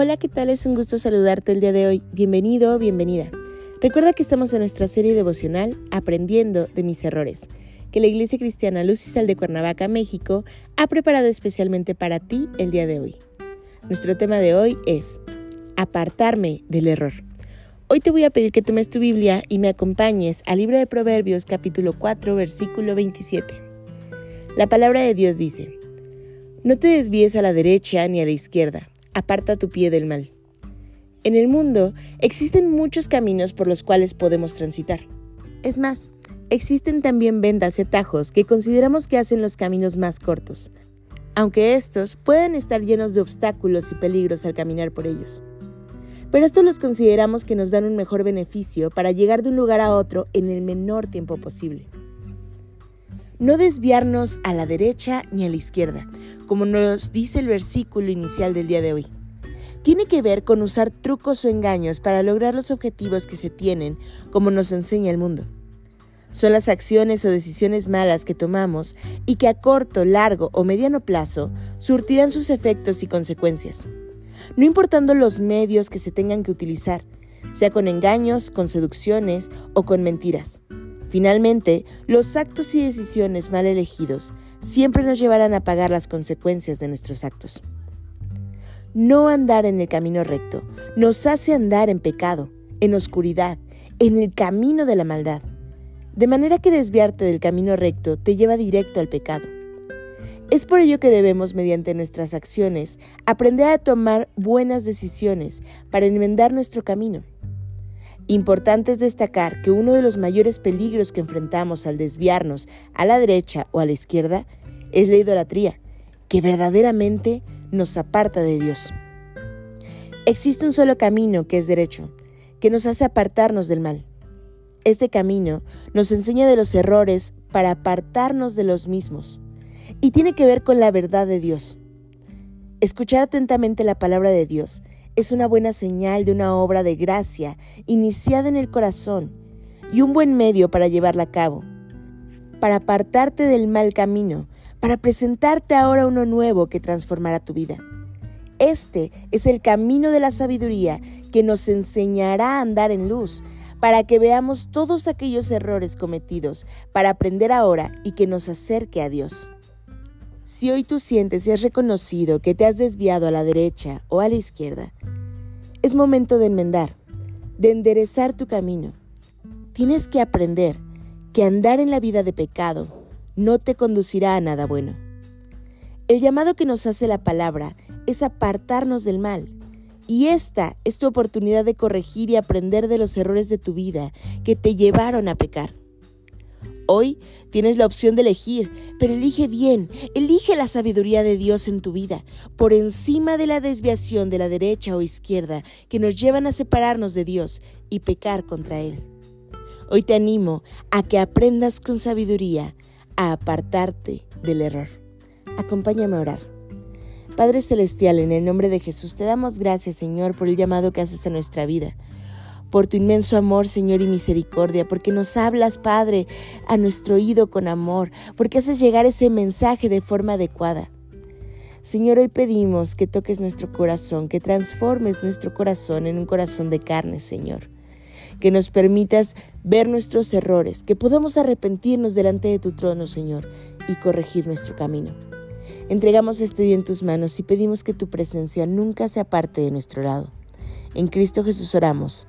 Hola, ¿qué tal? Es un gusto saludarte el día de hoy. Bienvenido bienvenida. Recuerda que estamos en nuestra serie devocional Aprendiendo de mis errores, que la Iglesia Cristiana Luz y Sal de Cuernavaca, México, ha preparado especialmente para ti el día de hoy. Nuestro tema de hoy es Apartarme del error. Hoy te voy a pedir que tomes tu Biblia y me acompañes al libro de Proverbios capítulo 4 versículo 27. La palabra de Dios dice, No te desvíes a la derecha ni a la izquierda aparta tu pie del mal. En el mundo existen muchos caminos por los cuales podemos transitar. Es más, existen también vendas y atajos que consideramos que hacen los caminos más cortos, aunque estos pueden estar llenos de obstáculos y peligros al caminar por ellos. Pero estos los consideramos que nos dan un mejor beneficio para llegar de un lugar a otro en el menor tiempo posible. No desviarnos a la derecha ni a la izquierda, como nos dice el versículo inicial del día de hoy. Tiene que ver con usar trucos o engaños para lograr los objetivos que se tienen, como nos enseña el mundo. Son las acciones o decisiones malas que tomamos y que a corto, largo o mediano plazo surtirán sus efectos y consecuencias, no importando los medios que se tengan que utilizar, sea con engaños, con seducciones o con mentiras. Finalmente, los actos y decisiones mal elegidos siempre nos llevarán a pagar las consecuencias de nuestros actos. No andar en el camino recto nos hace andar en pecado, en oscuridad, en el camino de la maldad. De manera que desviarte del camino recto te lleva directo al pecado. Es por ello que debemos, mediante nuestras acciones, aprender a tomar buenas decisiones para enmendar nuestro camino. Importante es destacar que uno de los mayores peligros que enfrentamos al desviarnos a la derecha o a la izquierda es la idolatría, que verdaderamente nos aparta de Dios. Existe un solo camino que es derecho, que nos hace apartarnos del mal. Este camino nos enseña de los errores para apartarnos de los mismos y tiene que ver con la verdad de Dios. Escuchar atentamente la palabra de Dios es una buena señal de una obra de gracia iniciada en el corazón y un buen medio para llevarla a cabo, para apartarte del mal camino, para presentarte ahora uno nuevo que transformará tu vida. Este es el camino de la sabiduría que nos enseñará a andar en luz, para que veamos todos aquellos errores cometidos, para aprender ahora y que nos acerque a Dios. Si hoy tú sientes y has reconocido que te has desviado a la derecha o a la izquierda, es momento de enmendar, de enderezar tu camino. Tienes que aprender que andar en la vida de pecado no te conducirá a nada bueno. El llamado que nos hace la palabra es apartarnos del mal. Y esta es tu oportunidad de corregir y aprender de los errores de tu vida que te llevaron a pecar. Hoy tienes la opción de elegir, pero elige bien, elige la sabiduría de Dios en tu vida, por encima de la desviación de la derecha o izquierda que nos llevan a separarnos de Dios y pecar contra Él. Hoy te animo a que aprendas con sabiduría a apartarte del error. Acompáñame a orar. Padre Celestial, en el nombre de Jesús, te damos gracias, Señor, por el llamado que haces a nuestra vida por tu inmenso amor, Señor, y misericordia, porque nos hablas, Padre, a nuestro oído con amor, porque haces llegar ese mensaje de forma adecuada. Señor, hoy pedimos que toques nuestro corazón, que transformes nuestro corazón en un corazón de carne, Señor. Que nos permitas ver nuestros errores, que podamos arrepentirnos delante de tu trono, Señor, y corregir nuestro camino. Entregamos este día en tus manos y pedimos que tu presencia nunca se aparte de nuestro lado. En Cristo Jesús oramos.